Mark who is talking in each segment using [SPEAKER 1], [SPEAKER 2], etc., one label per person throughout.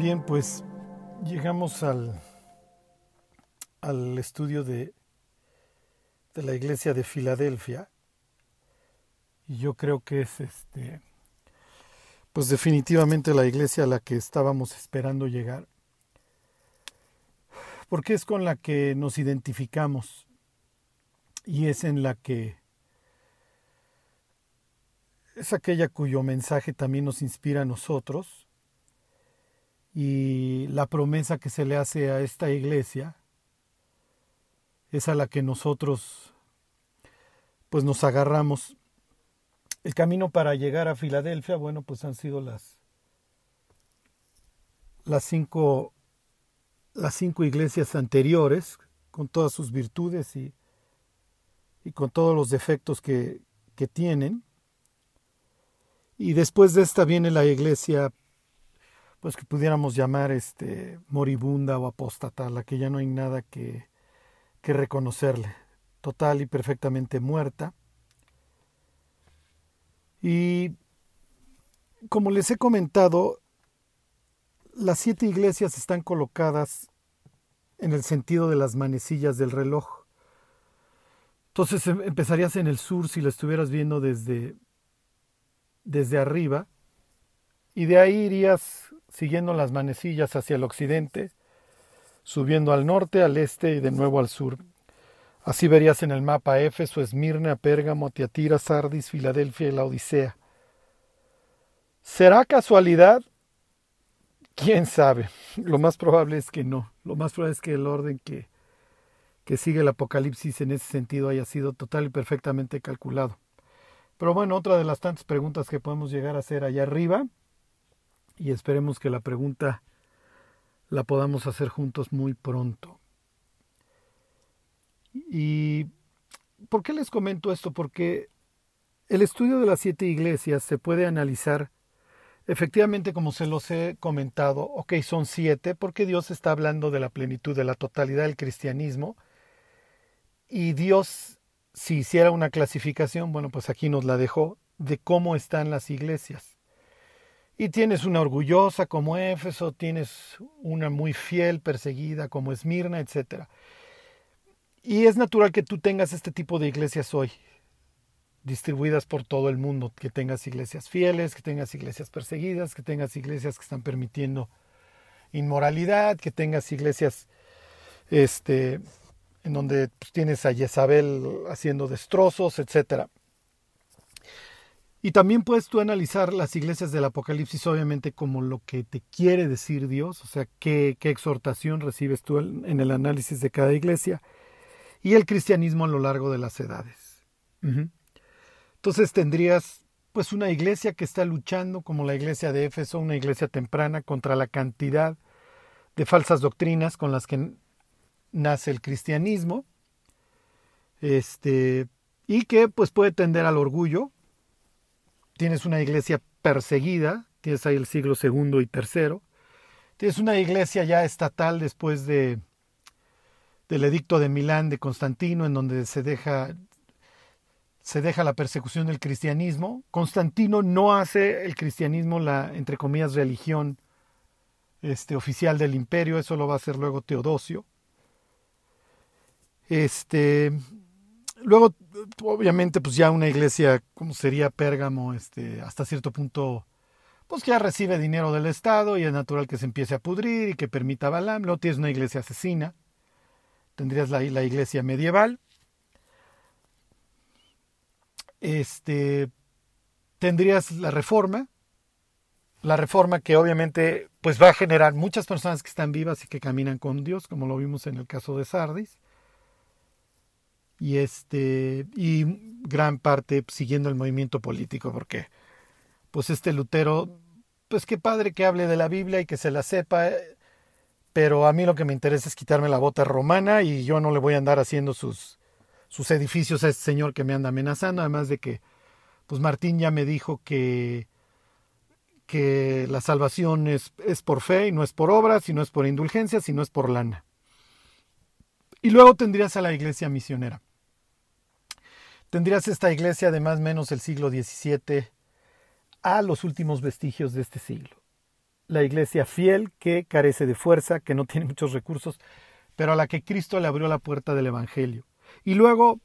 [SPEAKER 1] Bien, pues llegamos al, al estudio de, de la iglesia de Filadelfia. Y yo creo que es este pues definitivamente la iglesia a la que estábamos esperando llegar porque es con la que nos identificamos y es en la que es aquella cuyo mensaje también nos inspira a nosotros y la promesa que se le hace a esta iglesia es a la que nosotros pues nos agarramos. El camino para llegar a Filadelfia, bueno, pues han sido las las cinco las cinco iglesias anteriores con todas sus virtudes y, y con todos los defectos que, que tienen. Y después de esta viene la iglesia pues que pudiéramos llamar este moribunda o apóstata, la que ya no hay nada que, que reconocerle, total y perfectamente muerta. Y como les he comentado, las siete iglesias están colocadas en el sentido de las manecillas del reloj. Entonces em, empezarías en el sur si lo estuvieras viendo desde, desde arriba, y de ahí irías siguiendo las manecillas hacia el occidente, subiendo al norte, al este y de nuevo al sur. Así verías en el mapa Éfeso, Esmirna, Pérgamo, Tiatira, Sardis, Filadelfia y la Odisea. ¿Será casualidad? ¿Quién sabe? Lo más probable es que no. Lo más probable es que el orden que, que sigue el Apocalipsis en ese sentido haya sido total y perfectamente calculado. Pero bueno, otra de las tantas preguntas que podemos llegar a hacer allá arriba y esperemos que la pregunta la podamos hacer juntos muy pronto. ¿Y por qué les comento esto? Porque el estudio de las siete iglesias se puede analizar efectivamente como se los he comentado, ok, son siete, porque Dios está hablando de la plenitud, de la totalidad del cristianismo, y Dios, si hiciera una clasificación, bueno, pues aquí nos la dejó, de cómo están las iglesias. Y tienes una orgullosa como Éfeso, tienes una muy fiel, perseguida como Esmirna, etc. Y es natural que tú tengas este tipo de iglesias hoy, distribuidas por todo el mundo, que tengas iglesias fieles, que tengas iglesias perseguidas, que tengas iglesias que están permitiendo inmoralidad, que tengas iglesias este, en donde pues, tienes a Jezabel haciendo destrozos, etcétera. Y también puedes tú analizar las iglesias del Apocalipsis, obviamente, como lo que te quiere decir Dios, o sea, qué, exhortación recibes tú en el análisis de cada iglesia, y el cristianismo a lo largo de las edades. Entonces tendrías pues una iglesia que está luchando, como la iglesia de Éfeso, una iglesia temprana, contra la cantidad de falsas doctrinas con las que nace el cristianismo, este, y que pues puede tender al orgullo, tienes una iglesia perseguida, tienes ahí el siglo segundo y tercero, tienes una iglesia ya estatal después de del edicto de Milán de Constantino, en donde se deja se deja la persecución del cristianismo. Constantino no hace el cristianismo la entre comillas religión este oficial del imperio, eso lo va a hacer luego Teodosio. Este luego, obviamente, pues ya una iglesia como sería Pérgamo, este, hasta cierto punto, pues ya recibe dinero del Estado y es natural que se empiece a pudrir y que permita Balaam. Luego tienes una iglesia asesina, tendrías la, la iglesia medieval. Este, tendrías la reforma, la reforma que obviamente pues va a generar muchas personas que están vivas y que caminan con Dios, como lo vimos en el caso de Sardis y este y gran parte siguiendo el movimiento político porque pues este Lutero pues qué padre que hable de la Biblia y que se la sepa pero a mí lo que me interesa es quitarme la bota romana y yo no le voy a andar haciendo sus sus edificios a este señor que me anda amenazando además de que pues Martín ya me dijo que que la salvación es, es por fe y no es por obras, y no es por indulgencia, sino es por lana. Y luego tendrías a la iglesia misionera tendrías esta iglesia de más o menos el siglo XVII a los últimos vestigios de este siglo. la iglesia fiel que carece de fuerza, que no tiene muchos recursos, pero a la que Cristo le abrió la puerta del Evangelio. Y luego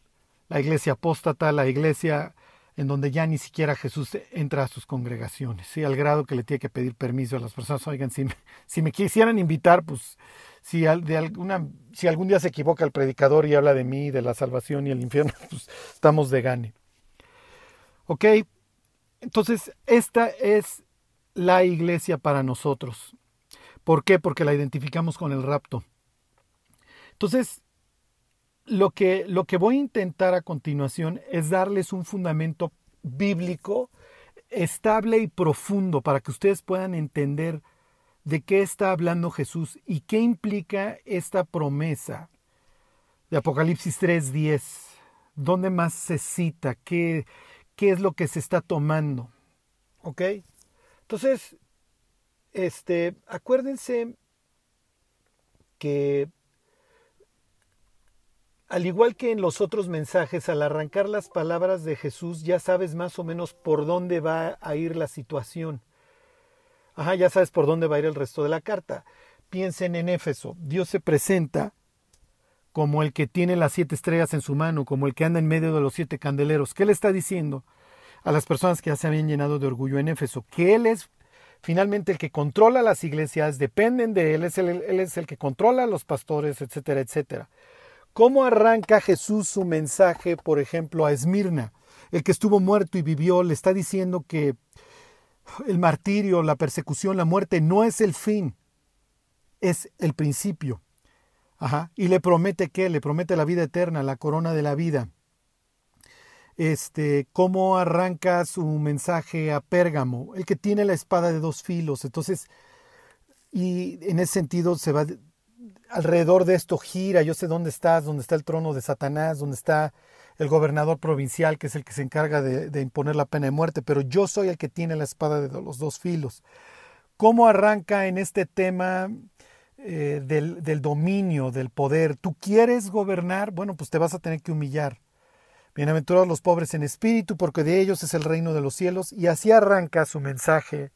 [SPEAKER 1] la iglesia apóstata, la iglesia en donde ya ni siquiera Jesús entra a sus congregaciones, ¿sí? al grado que le tiene que pedir permiso a las personas, oigan, si me, si me quisieran invitar, pues si, de alguna, si algún día se equivoca el predicador y habla de mí, de la salvación y el infierno, pues estamos de gane. ¿Ok? Entonces, esta es la iglesia para nosotros. ¿Por qué? Porque la identificamos con el rapto. Entonces, lo que, lo que voy a intentar a continuación es darles un fundamento bíblico estable y profundo para que ustedes puedan entender de qué está hablando Jesús y qué implica esta promesa de Apocalipsis 3:10. ¿Dónde más se cita? ¿Qué, ¿Qué es lo que se está tomando? ¿Ok? Entonces, este, acuérdense que al igual que en los otros mensajes, al arrancar las palabras de Jesús, ya sabes más o menos por dónde va a ir la situación. Ajá, ya sabes por dónde va a ir el resto de la carta. Piensen en Éfeso. Dios se presenta como el que tiene las siete estrellas en su mano, como el que anda en medio de los siete candeleros. ¿Qué le está diciendo a las personas que ya se habían llenado de orgullo en Éfeso? Que Él es finalmente el que controla las iglesias, dependen de Él, es el, Él es el que controla a los pastores, etcétera, etcétera. ¿Cómo arranca Jesús su mensaje, por ejemplo, a Esmirna? El que estuvo muerto y vivió le está diciendo que el martirio, la persecución, la muerte no es el fin, es el principio. Ajá. Y le promete qué? Le promete la vida eterna, la corona de la vida. Este, cómo arranca su mensaje a Pérgamo, el que tiene la espada de dos filos. Entonces, y en ese sentido se va alrededor de esto gira, yo sé dónde estás, dónde está el trono de Satanás, dónde está el gobernador provincial, que es el que se encarga de, imponer la pena de muerte, pero yo soy el que tiene la espada de los dos filos. ¿Cómo arranca en este tema eh, del, del dominio, del poder? ¿Tú quieres gobernar? Bueno, pues te vas a tener que humillar. Bienaventurados los pobres en espíritu, porque de ellos es el reino de los cielos. Y así arranca su mensaje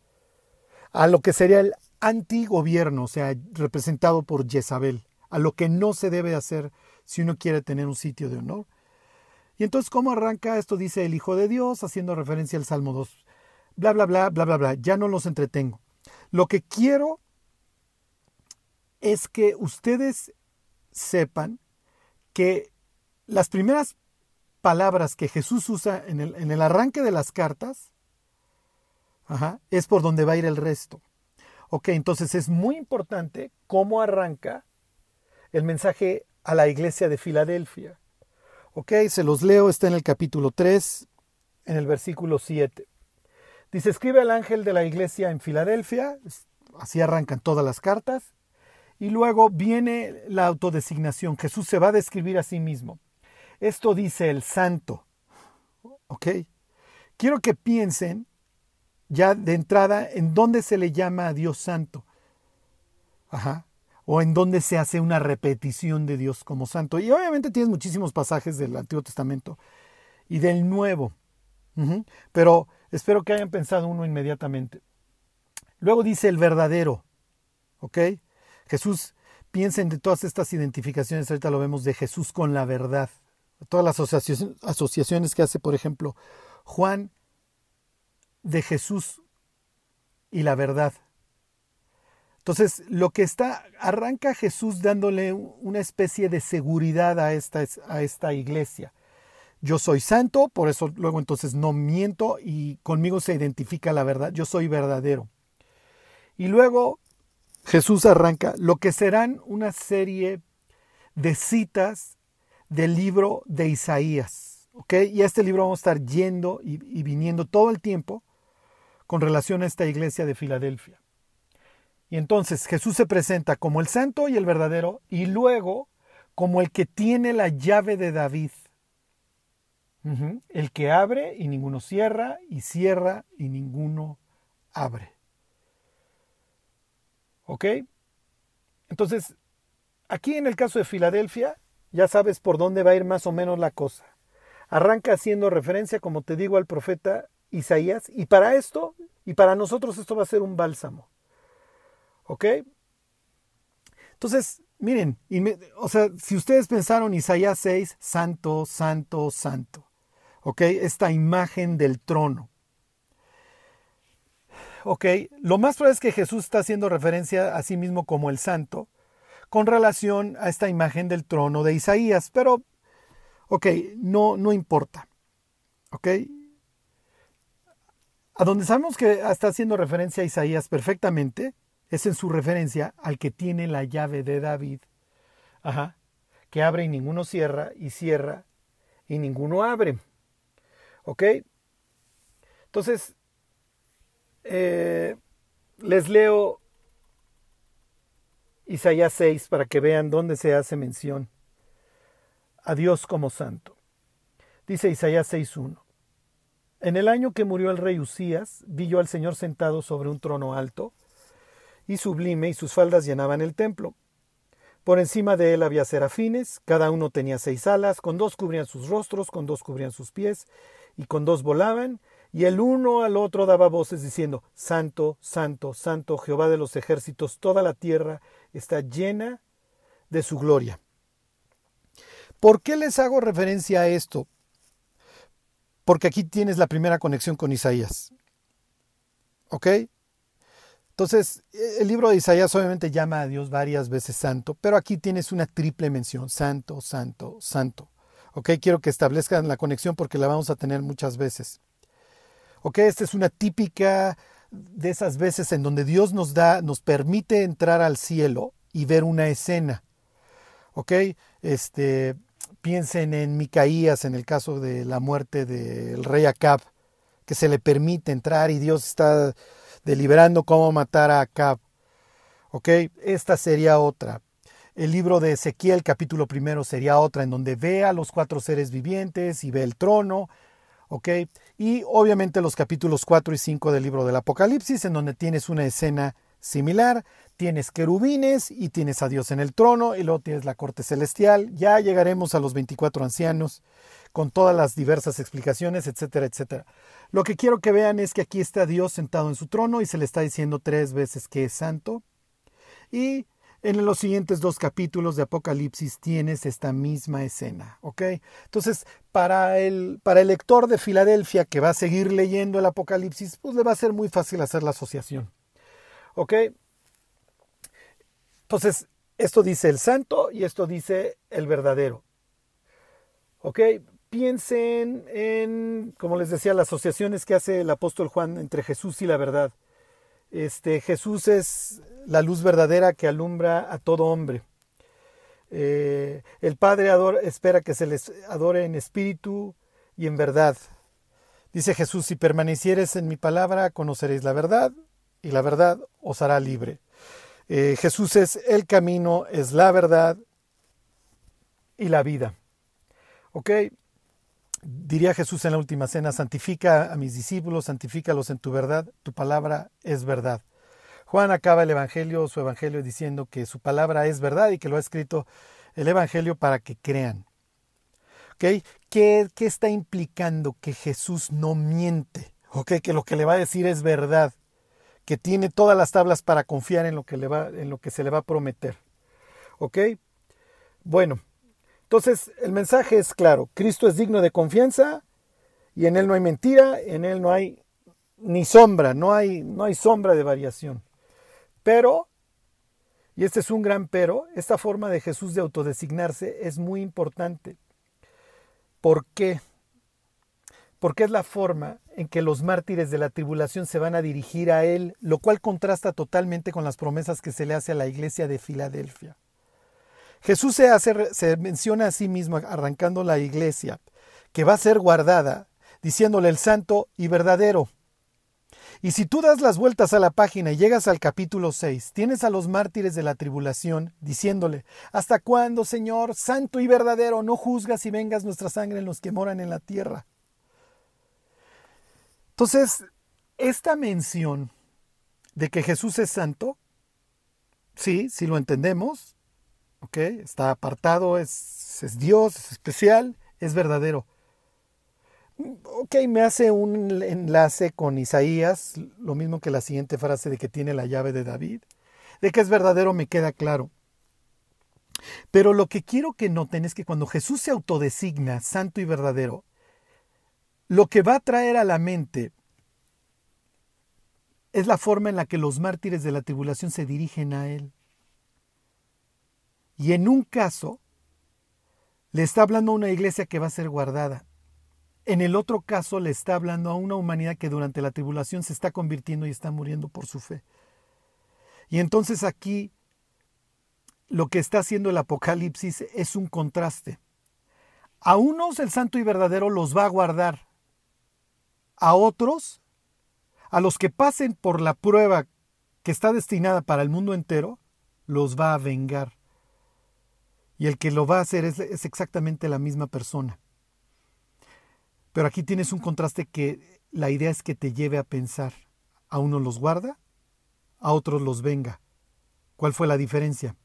[SPEAKER 1] a lo que sería el antigobierno, o sea, representado por Jezabel, a lo que no se debe hacer si uno quiere tener un sitio de honor. Y entonces, ¿cómo arranca esto? Dice el Hijo de Dios, haciendo referencia al Salmo 2. Bla, bla, bla, bla, bla, bla. Ya no los entretengo. Lo que quiero es que ustedes sepan que las primeras palabras que Jesús usa en el, en el arranque de las cartas es por donde va a ir el resto. Ok, entonces es muy importante cómo arranca el mensaje a la iglesia de Filadelfia. Ok, se los leo, está en el capítulo 3, en el versículo 7. Dice, escribe al ángel de la iglesia en Filadelfia, así arrancan todas las cartas, y luego viene la autodesignación, Jesús se va a describir a sí mismo. Esto dice el santo. ¿Ok? Quiero que piensen ya de entrada en dónde se le llama a Dios santo. Ajá. O en dónde se hace una repetición de Dios como santo. Y obviamente tienes muchísimos pasajes del Antiguo Testamento y del Nuevo. Pero espero que hayan pensado uno inmediatamente. Luego dice el verdadero. ¿Ok? Jesús, piensen de todas estas identificaciones, ahorita lo vemos de Jesús con la verdad. Todas las asociaciones que hace, por ejemplo, Juan de Jesús y la verdad. Entonces, lo que está, arranca Jesús dándole una especie de seguridad a esta, a esta iglesia. Yo soy santo, por eso luego entonces no miento y conmigo se identifica la verdad, yo soy verdadero. Y luego Jesús arranca lo que serán una serie de citas del libro de Isaías. ¿ok? Y a este libro vamos a estar yendo y, y viniendo todo el tiempo con relación a esta iglesia de Filadelfia. Y entonces Jesús se presenta como el santo y el verdadero y luego como el que tiene la llave de David. El que abre y ninguno cierra y cierra y ninguno abre. ¿Ok? Entonces, aquí en el caso de Filadelfia, ya sabes por dónde va a ir más o menos la cosa. Arranca haciendo referencia, como te digo, al profeta Isaías, y para esto, y para nosotros esto va a ser un bálsamo. ¿Ok? Entonces, miren, o sea, si ustedes pensaron Isaías 6, santo, santo, santo. ¿Ok? Esta imagen del trono. ¿ok? Lo más probable es que Jesús está haciendo referencia a sí mismo como el santo con relación a esta imagen del trono de Isaías, pero, ok, no, no importa, ¿ok? A donde sabemos que está haciendo referencia a Isaías perfectamente es en su referencia al que tiene la llave de David, ajá, que abre y ninguno cierra, y cierra y ninguno abre, ¿ok? Entonces, eh, les leo Isaías 6 para que vean dónde se hace mención a Dios como santo. Dice Isaías 6.1. En el año que murió el rey Usías, vi yo al Señor sentado sobre un trono alto y sublime, y sus faldas llenaban el templo. Por encima de él había serafines, cada uno tenía seis alas, con dos cubrían sus rostros, con dos cubrían sus pies, y con dos volaban, y el uno al otro daba voces diciendo, Santo, Santo, Santo, Jehová de los ejércitos, toda la tierra está llena de su gloria. ¿Por qué les hago referencia a esto? Porque aquí tienes la primera conexión con Isaías. ¿Ok? Entonces, el libro de Isaías obviamente llama a Dios varias veces santo, pero aquí tienes una triple mención, santo, santo, santo. ¿Ok? Quiero que establezcan la conexión porque la vamos a tener muchas veces. ¿Ok? Esta es una típica de esas veces en donde Dios nos da, nos permite entrar al cielo y ver una escena. ¿Ok? Este, piensen en Micaías, en el caso de la muerte del rey Acab, que se le permite entrar y Dios está deliberando cómo matar a Acab. ¿Ok? Esta sería otra. El libro de Ezequiel, capítulo primero, sería otra, en donde ve a los cuatro seres vivientes y ve el trono ¿ok? Y obviamente los capítulos 4 y 5 del libro del Apocalipsis, en donde tienes una escena similar, tienes querubines y tienes a Dios en el trono, y luego tienes la corte celestial, ya llegaremos a los 24 ancianos con todas las diversas explicaciones, etcétera, etcétera. Lo que quiero que vean es que aquí está Dios sentado en su trono y se le está diciendo tres veces que es santo. Y en los siguientes dos capítulos de Apocalipsis tienes esta misma escena, ¿ok? Entonces, para el, para el lector de Filadelfia que va a seguir leyendo el Apocalipsis, pues le va a ser muy fácil hacer la asociación, ¿ok? Entonces, esto dice el santo y esto dice el verdadero, ¿ok? Piensen en, como les decía, las asociaciones que hace el apóstol Juan entre Jesús y la verdad. Este, Jesús es la luz verdadera que alumbra a todo hombre. Eh, el Padre espera que se les adore en espíritu y en verdad. Dice Jesús, si permanecieres en mi palabra, conoceréis la verdad y la verdad os hará libre. Eh, Jesús es el camino, es la verdad y la vida. ¿Ok? Diría Jesús en la última cena, santifica a mis discípulos, santifícalos en tu verdad, tu palabra es verdad. Juan acaba el Evangelio, su Evangelio, diciendo que su palabra es verdad y que lo ha escrito el Evangelio para que crean. ¿Okay? ¿Qué, ¿Qué, está implicando? Que Jesús no miente, ¿okay? que lo que le va a decir es verdad, que tiene todas las tablas para confiar en lo que, le va, en lo que se le va a prometer. ¿Ok? Bueno, entonces, el mensaje es claro, Cristo es digno de confianza y en Él no hay mentira, en Él no hay ni sombra, no hay, no hay sombra de variación. Pero, y este es un gran pero, esta forma de Jesús de autodesignarse es muy importante. ¿Por qué? Porque es la forma en que los mártires de la tribulación se van a dirigir a Él, lo cual contrasta totalmente con las promesas que se le hace a la iglesia de Filadelfia. Jesús se, hace, se menciona a sí mismo arrancando la iglesia, que va a ser guardada, diciéndole el santo y verdadero. Y si tú das las vueltas a la página y llegas al capítulo 6, tienes a los mártires de la tribulación diciéndole, ¿hasta cuándo, Señor, santo y verdadero, no juzgas y vengas nuestra sangre en los que moran en la tierra? Entonces, esta mención de que Jesús es santo, sí, si lo entendemos, Está apartado, es, es Dios, es especial, es verdadero. Ok, me hace un enlace con Isaías, lo mismo que la siguiente frase de que tiene la llave de David. de que es verdadero me queda claro. Pero lo que quiero que noten es que cuando Jesús se autodesigna santo y verdadero, lo que va a traer a la mente es la forma en la que los mártires de la tribulación se dirigen a Él. Y en un caso, le está hablando a una iglesia que va a ser guardada. En el otro caso, le está hablando a una humanidad que durante la tribulación se está convirtiendo y está muriendo por su fe. Y entonces aquí lo que está haciendo el Apocalipsis es un contraste. A unos el santo y verdadero los va a guardar. A otros, a los que pasen por la prueba que está destinada para el mundo entero, los va a vengar. Y el que lo va a hacer es, es exactamente la misma persona. Pero aquí tienes un contraste que la idea es que te lleve a pensar. A unos los guarda, a otros los venga. ¿Cuál fue la diferencia?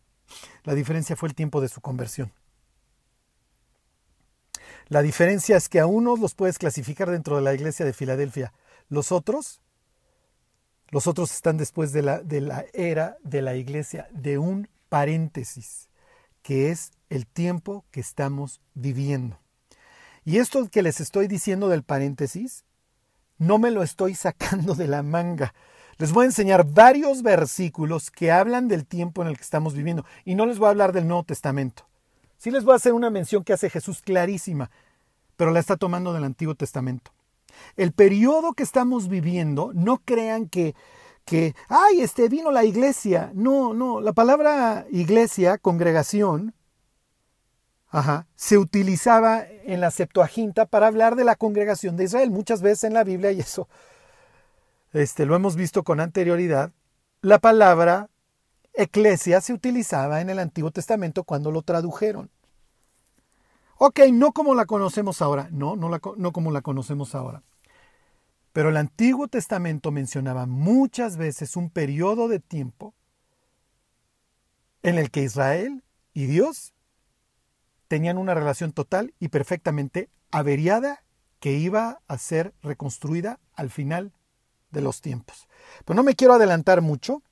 [SPEAKER 1] La diferencia fue el tiempo de su conversión. La diferencia es que a unos los puedes clasificar dentro de la iglesia de Filadelfia. Los otros, los otros están después de la, de la era de la iglesia, de un paréntesis, que es el tiempo que estamos viviendo. Y esto que les estoy diciendo del paréntesis, no me lo estoy sacando de la manga. Les voy a enseñar varios versículos que hablan del tiempo en el que estamos viviendo. Y no les voy a hablar del Nuevo Testamento. Sí les voy a hacer una mención que hace Jesús clarísima, pero la está tomando del Antiguo Testamento. El periodo que estamos viviendo, no crean que, que, ay, este vino la iglesia. No, no, la palabra iglesia, congregación, ajá, se utilizaba en la Septuaginta para hablar de la congregación de Israel. Muchas veces en la Biblia, y eso este, lo hemos visto con anterioridad, la palabra eclesia se utilizaba en el Antiguo Testamento cuando lo tradujeron. Ok, no como la conocemos ahora, no, no, como la conocemos ahora. Pero el Antiguo Testamento mencionaba muchas veces un periodo de tiempo en el que Israel y Dios tenían una relación total y perfectamente averiada que iba a ser reconstruida al final de los tiempos. Pero no me quiero adelantar mucho.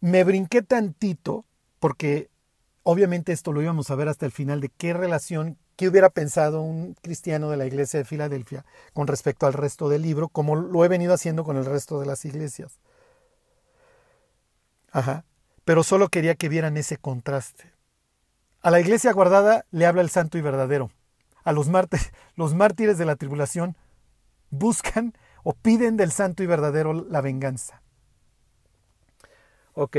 [SPEAKER 1] Me brinqué tantito porque obviamente esto lo íbamos a ver hasta el final de qué relación, qué hubiera pensado un cristiano de la iglesia de Filadelfia con respecto al resto del libro, como lo he venido haciendo con el resto de las iglesias. Ajá. Pero solo quería que vieran ese contraste. A la iglesia guardada le habla el santo y verdadero. A los mártires, los mártires de la tribulación buscan o piden del santo y verdadero la venganza. Ok,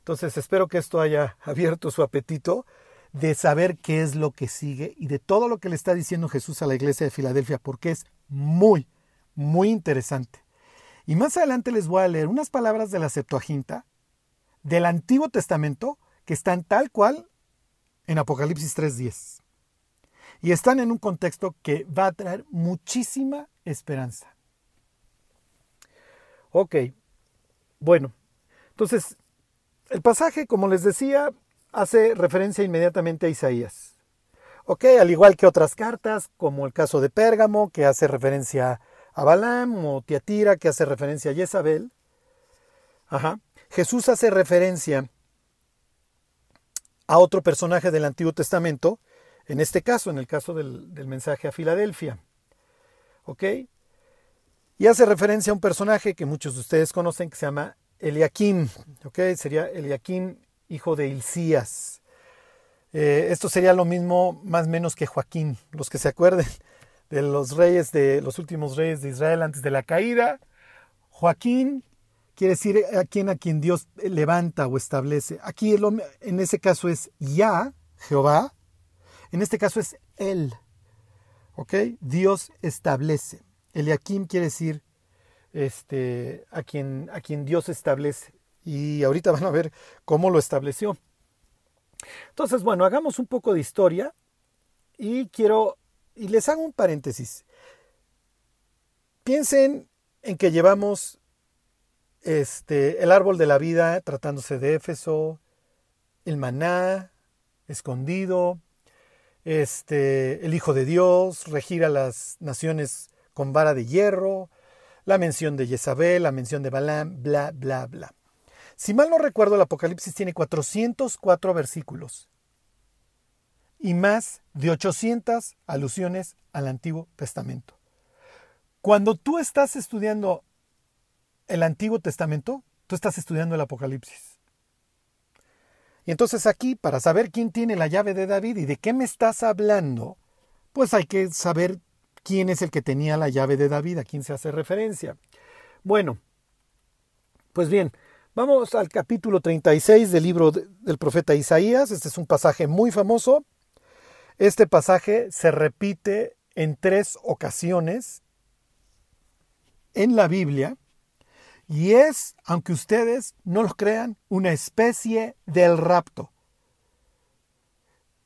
[SPEAKER 1] entonces espero que esto haya abierto su apetito de saber qué es lo que sigue y de todo lo que le está diciendo Jesús a la iglesia de Filadelfia, porque es muy, muy interesante. Y más adelante les voy a leer unas palabras de la Septuaginta del Antiguo Testamento que están tal cual en Apocalipsis 3.10. Y están en un contexto que va a traer muchísima esperanza. Ok, bueno, entonces el pasaje, como les decía, hace referencia inmediatamente a Isaías. Ok, al igual que otras cartas, como el caso de Pérgamo, que hace referencia a Balaam, o Tiatira, que hace referencia a Jezabel. Ajá. Jesús hace referencia a otro personaje del Antiguo Testamento, en este caso, en el caso del, del mensaje a Filadelfia. ¿Ok? Y hace referencia a un personaje que muchos de ustedes conocen que se llama Eliakim, ¿ok? Sería Eliakim, hijo de Hilcías. Eh, esto sería lo mismo, más menos que Joaquín. Los que se acuerden de los reyes de los últimos reyes de Israel antes de la caída. Joaquín quiere decir a quien a quien Dios levanta o establece. Aquí en ese caso es Ya, Jehová. En este caso es Él. ¿Ok? Dios establece. Eliakim quiere decir este, a, quien, a quien Dios establece. Y ahorita van a ver cómo lo estableció. Entonces, bueno, hagamos un poco de historia y quiero, y les hago un paréntesis. Piensen en que llevamos este, el árbol de la vida tratándose de Éfeso, el maná escondido, este, el Hijo de Dios, regir a las naciones con vara de hierro, la mención de Jezabel, la mención de Balaam, bla, bla, bla. Si mal no recuerdo, el Apocalipsis tiene 404 versículos y más de 800 alusiones al Antiguo Testamento. Cuando tú estás estudiando el Antiguo Testamento, tú estás estudiando el Apocalipsis. Y entonces aquí, para saber quién tiene la llave de David y de qué me estás hablando, pues hay que saber quién es el que tenía la llave de David, a quién se hace referencia. Bueno, pues bien, vamos al capítulo 36 del libro del profeta Isaías. Este es un pasaje muy famoso. Este pasaje se repite en tres ocasiones en la Biblia y es, aunque ustedes no lo crean, una especie del rapto.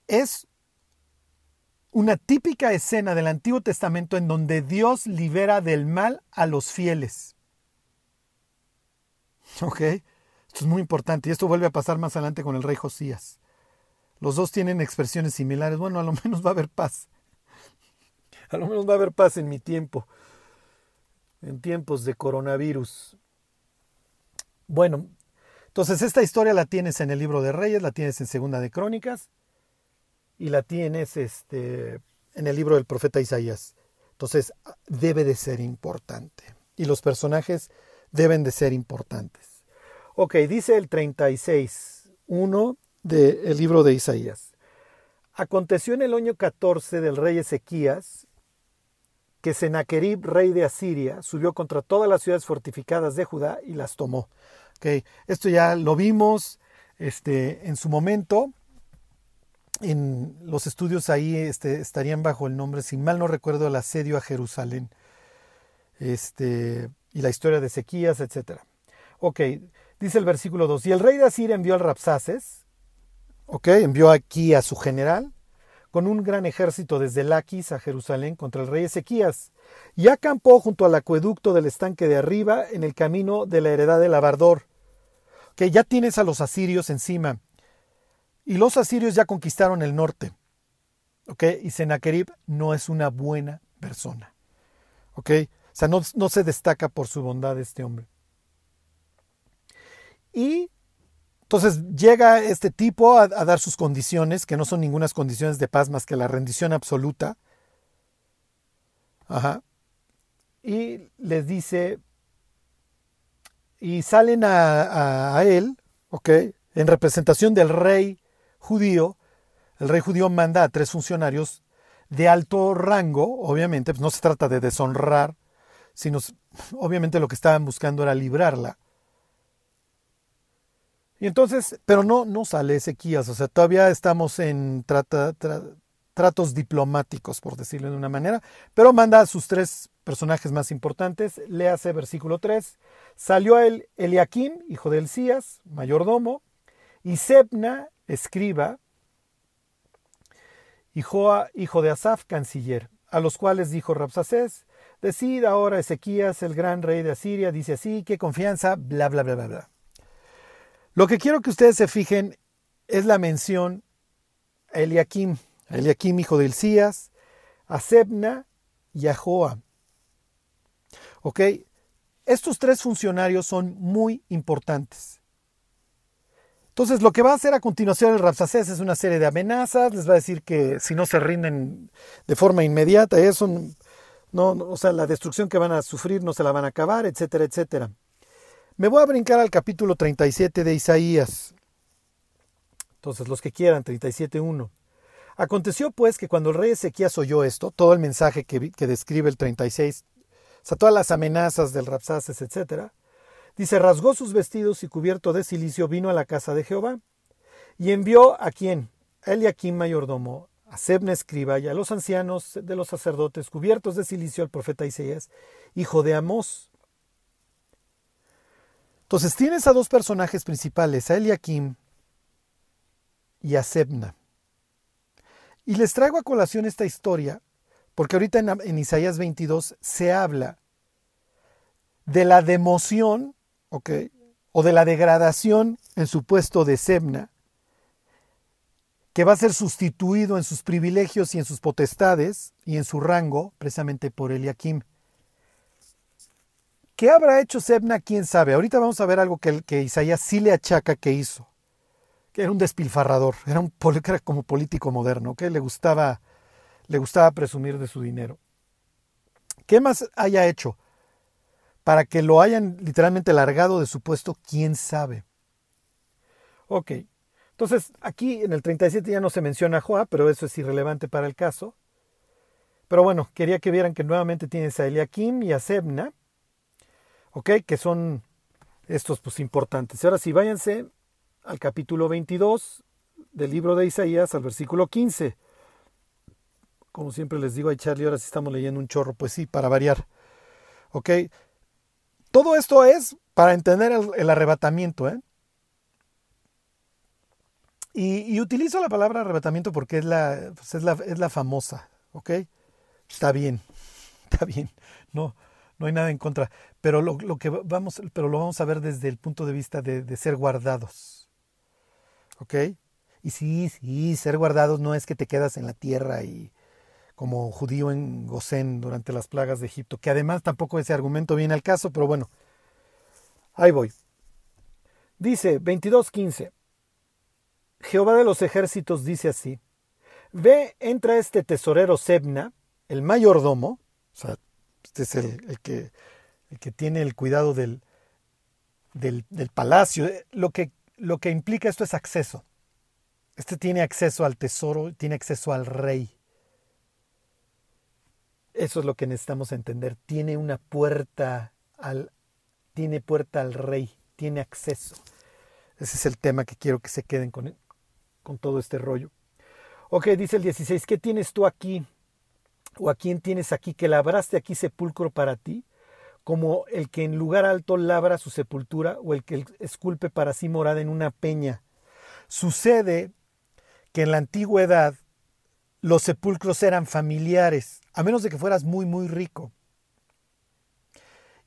[SPEAKER 1] Es una típica escena del Antiguo Testamento en donde Dios libera del mal a los fieles. ¿Ok? Esto es muy importante y esto vuelve a pasar más adelante con el rey Josías. Los dos tienen expresiones similares. Bueno, a lo menos va a haber paz. A lo menos va a haber paz en mi tiempo. En tiempos de coronavirus. Bueno, entonces esta historia la tienes en el libro de Reyes, la tienes en Segunda de Crónicas y la tienes este, en el libro del profeta Isaías. Entonces debe de ser importante y los personajes deben de ser importantes. Ok, dice el 36, 1 del libro de Isaías. Aconteció en el año 14 del rey Ezequías que Sennacherib, rey de Asiria, subió contra todas las ciudades fortificadas de Judá y las tomó. Esto ya lo vimos este, en su momento. En los estudios ahí este, estarían bajo el nombre, si mal no recuerdo, el asedio a Jerusalén. Este, y la historia de Ezequías, etc. Ok, dice el versículo 2. Y el rey de Asiria envió al Rapsaces, ok, envió aquí a su general, con un gran ejército desde Laquis a Jerusalén contra el rey Ezequías, y acampó junto al acueducto del estanque de arriba en el camino de la heredad del Labardor, que ya tienes a los asirios encima. Y los asirios ya conquistaron el norte. ¿Ok? Y Sennacherib no es una buena persona. ¿Ok? O sea, no, no se destaca por su bondad este hombre. Y entonces llega este tipo a, a, dar sus condiciones, que no son ninguna condiciones de paz más que la rendición absoluta. Ajá. Y les dice, y salen a, él, ¿ok? En representación del rey judío. El rey judío manda a tres funcionarios de alto rango, obviamente, pues no se trata de deshonrar, sino obviamente lo que estaban buscando era librarla. Y entonces, pero no, no sale Ezequías, o sea, todavía estamos en tratos diplomáticos, por decirlo de una manera, pero manda a sus tres personajes más importantes. Léase versículo 3. Salió él Eliakim, hijo de Elías, mayordomo, y Sebna, escriba, y Joa, hijo de Asaf, canciller, a los cuales dijo Rapsacés, decid ahora Ezequías, el gran rey de Asiria, dice así, qué confianza, bla, bla, bla, bla, bla. Lo que quiero que ustedes se fijen es la mención a Eliakim, Eliakim, hijo de Elías, a Sebna y a Joa. ¿Ok? Estos tres funcionarios son muy importantes. Entonces, lo que va a hacer a continuación el Rapsacés es una serie de amenazas, les va a decir que si no se rinden de forma inmediata, eso, no, o sea, la destrucción que van a sufrir no se la van a acabar, etcétera, etcétera. Me voy a brincar al capítulo 37 de Isaías. Entonces, los que quieran, 37.1. Aconteció pues que cuando el rey Ezequías oyó esto, todo el mensaje que, que describe el 36 o sea, todas las amenazas del Rapsaces, etc. Dice, rasgó sus vestidos y cubierto de silicio vino a la casa de Jehová y envió a quién? A Eliakim mayordomo, a Sebna escriba y a los ancianos de los sacerdotes cubiertos de silicio al profeta Isaías, hijo de Amós. Entonces tienes a dos personajes principales, a Eliakim y a Sebna. Y les traigo a colación esta historia porque ahorita en, Isaías 22 se habla de la democión, O de la degradación en su puesto de Semna, que va a ser sustituido en sus privilegios y en sus potestades y en su rango precisamente por Eliakim. ¿Qué habrá hecho Sebna? ¿Quién sabe? Ahorita vamos a ver algo que, Isaías sí le achaca que hizo. Que era un despilfarrador, era, un, como político moderno, que le gustaba, le gustaba presumir de su dinero. ¿Qué más haya hecho? Para que lo hayan literalmente largado de su puesto, quién sabe. Ok, entonces aquí en el 37 ya no se menciona a Joab, pero eso es irrelevante para el caso. Pero bueno, quería que vieran que nuevamente tienes a Eliakim y a Sebna, ok, que son estos pues importantes. Ahora sí, váyanse al capítulo 22 del libro de Isaías, al versículo 15. Como siempre les digo a Charlie, ahora sí estamos leyendo un chorro, pues sí, para variar. Ok, todo esto es para entender el, arrebatamiento, ¿eh? Y, utilizo la palabra arrebatamiento porque es la, pues es la, famosa, ¿ok? Está bien, está bien, no, no hay nada en contra, pero lo, que vamos, pero lo vamos a ver desde el punto de vista de, de ser guardados, ¿ok? Y sí, sí, ser guardados no es que te quedas en la tierra y como judío en Gosén durante las plagas de Egipto, que además tampoco ese argumento viene al caso, pero bueno, ahí voy. Dice 22.15. Jehová de los ejércitos dice así, ve, entra este tesorero Sebna, el mayordomo, o sea, este es el, que, el que tiene el cuidado del, del, palacio, lo que, lo que implica esto es acceso. Este tiene acceso al tesoro, tiene acceso al rey. Eso es lo que necesitamos entender. Tiene una puerta al, tiene puerta al rey, tiene acceso. Ese es el tema que quiero que se queden con, con todo este rollo. Ok, dice el 16, ¿qué tienes tú aquí? ¿O a quién tienes aquí que labraste aquí sepulcro para ti? Como el que en lugar alto labra su sepultura o el que esculpe para sí morada en una peña. Sucede que en la antigüedad los sepulcros eran familiares, a menos de que fueras muy, muy rico.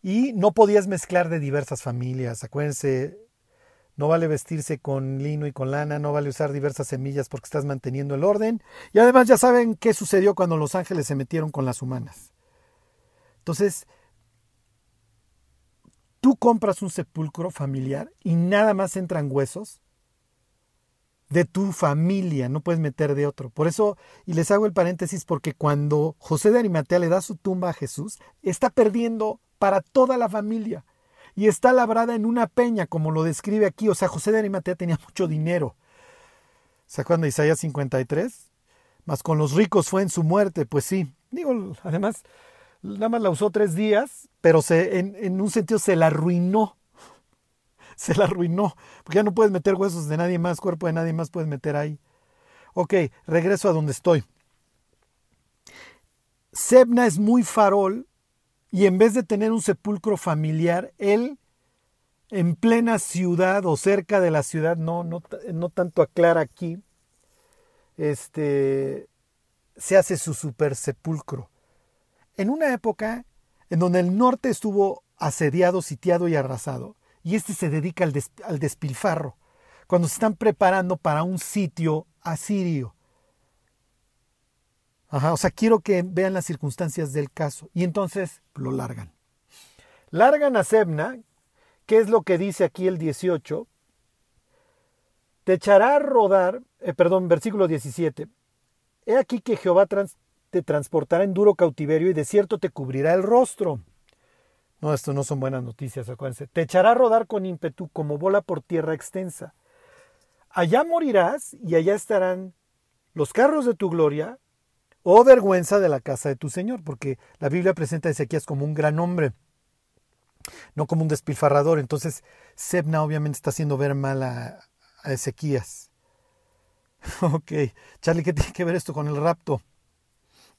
[SPEAKER 1] Y no podías mezclar de diversas familias. Acuérdense, no vale vestirse con lino y con lana, no vale usar diversas semillas porque estás manteniendo el orden. Y además ya saben qué sucedió cuando los ángeles se metieron con las humanas. Entonces, tú compras un sepulcro familiar y nada más entran huesos de tu familia, no puedes meter de otro. Por eso, y les hago el paréntesis, porque cuando José de Arimatea le da su tumba a Jesús, está perdiendo para toda la familia y está labrada en una peña, como lo describe aquí. O sea, José de Arimatea tenía mucho dinero. ¿Se acuerdan de Isaías 53? Más con los ricos fue en su muerte, pues sí. Digo, además, nada más la usó tres días, pero se, en, en un sentido se la arruinó. Se la arruinó, porque ya no puedes meter huesos de nadie más, cuerpo de nadie más puedes meter ahí. Ok, regreso a donde estoy. Sebna es muy farol y en vez de tener un sepulcro familiar, él en plena ciudad o cerca de la ciudad, no, no, no tanto aclara aquí, este, se hace su super sepulcro. En una época en donde el norte estuvo asediado, sitiado y arrasado, y este se dedica al, al despilfarro, cuando se están preparando para un sitio asirio. Ajá, o sea, quiero que vean las circunstancias del caso. Y entonces lo largan. Largan a Sebna, ¿qué es lo que dice aquí el 18? Te echará a rodar, eh, perdón, versículo 17. He aquí que Jehová te transportará en duro cautiverio y de cierto te cubrirá el rostro. No, esto no son buenas noticias, acuérdense. Te echará a rodar con ímpetu como bola por tierra extensa. Allá morirás y allá estarán los carros de tu gloria, o vergüenza de la casa de tu Señor, porque la Biblia presenta a Ezequías como un gran hombre, no como un despilfarrador. Entonces, Sebna obviamente está haciendo ver mal a, Ezequías. Ok, Charlie, ¿qué tiene que ver esto con el rapto?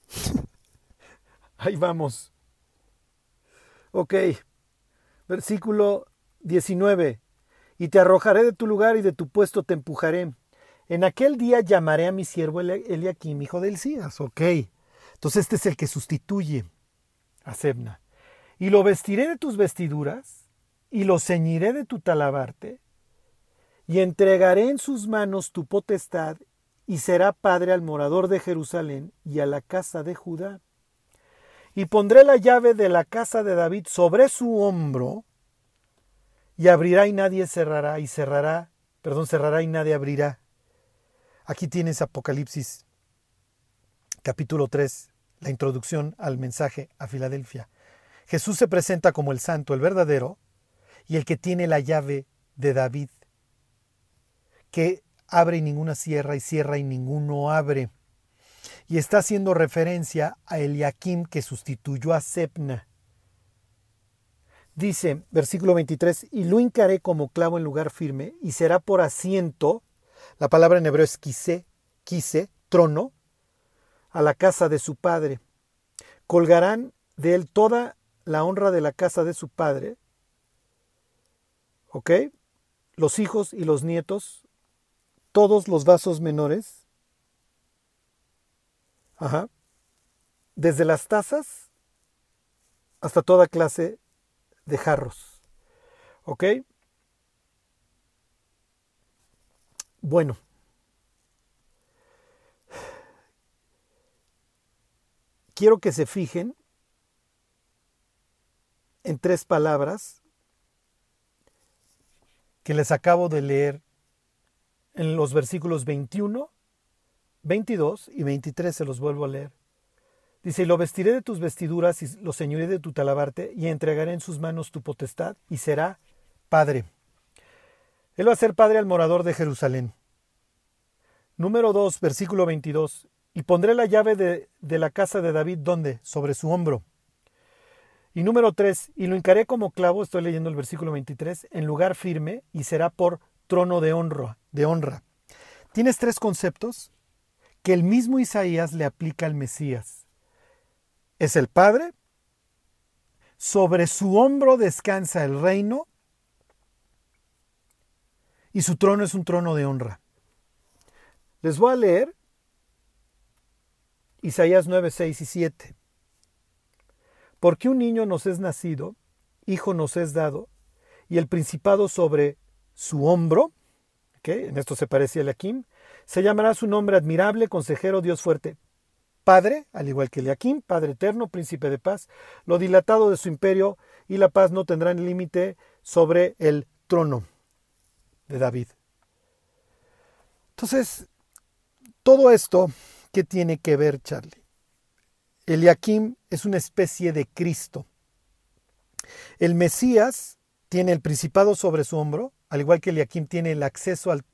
[SPEAKER 1] Ahí vamos. Ok, versículo 19. Y te arrojaré de tu lugar y de tu puesto te empujaré en aquel día llamaré a mi siervo Eliakim, hijo del Elías. Ok. Entonces este es el que sustituye a Sebna. Y lo vestiré de tus vestiduras, y lo ceñiré de tu talabarte, y entregaré en sus manos tu potestad, y será padre al morador de Jerusalén y a la casa de Judá. Y pondré la llave de la casa de David sobre su hombro, y abrirá y nadie cerrará, y cerrará, perdón, cerrará y nadie abrirá. Aquí tienes Apocalipsis capítulo 3, la introducción al mensaje a Filadelfia. Jesús se presenta como el santo, el verdadero, y el que tiene la llave de David, que abre y ninguna cierra y cierra y ninguno abre. Y está haciendo referencia a Eliakim que sustituyó a Sepna. Dice, versículo 23, y lo hincaré como clavo en lugar firme, y será por asiento, la palabra en hebreo es quise, quise, trono, a la casa de su padre. Colgarán de él toda la honra de la casa de su padre. ¿Ok? Los hijos y los nietos, todos los vasos menores. Ajá. Desde las tazas hasta toda clase de jarros. ¿Ok? Bueno. Quiero que se fijen en tres palabras que les acabo de leer en los versículos 21, 22 y 23 se los vuelvo a leer. Dice, y lo vestiré de tus vestiduras y lo ceñiré de tu talabarte y entregaré en sus manos tu potestad y será padre. Él va a ser padre al morador de Jerusalén. Número 2, versículo 22. Y pondré la llave de, de la casa de David, ¿dónde? Sobre su hombro. Y número 3, y lo hincaré como clavo, estoy leyendo el versículo 23, en lugar firme y será por trono de honra, de honra. Tienes tres conceptos que el mismo Isaías le aplica al Mesías. Es el Padre, sobre su hombro descansa el reino y su trono es un trono de honra. Les voy a leer Isaías 9, 6 y 7. Porque un niño nos es nacido, hijo nos es dado, y el principado sobre su hombro, que en esto se parece a Eliakim, se llamará su nombre admirable, consejero, Dios fuerte, Padre, al igual que Eliakim, Padre eterno, príncipe de paz, lo dilatado de su imperio y la paz no tendrán límite sobre el trono de David. Entonces, todo esto, ¿qué tiene que ver, Charlie? Eliakim es una especie de Cristo. El Mesías tiene el principado sobre su hombro, al igual que Eliakim tiene el acceso al,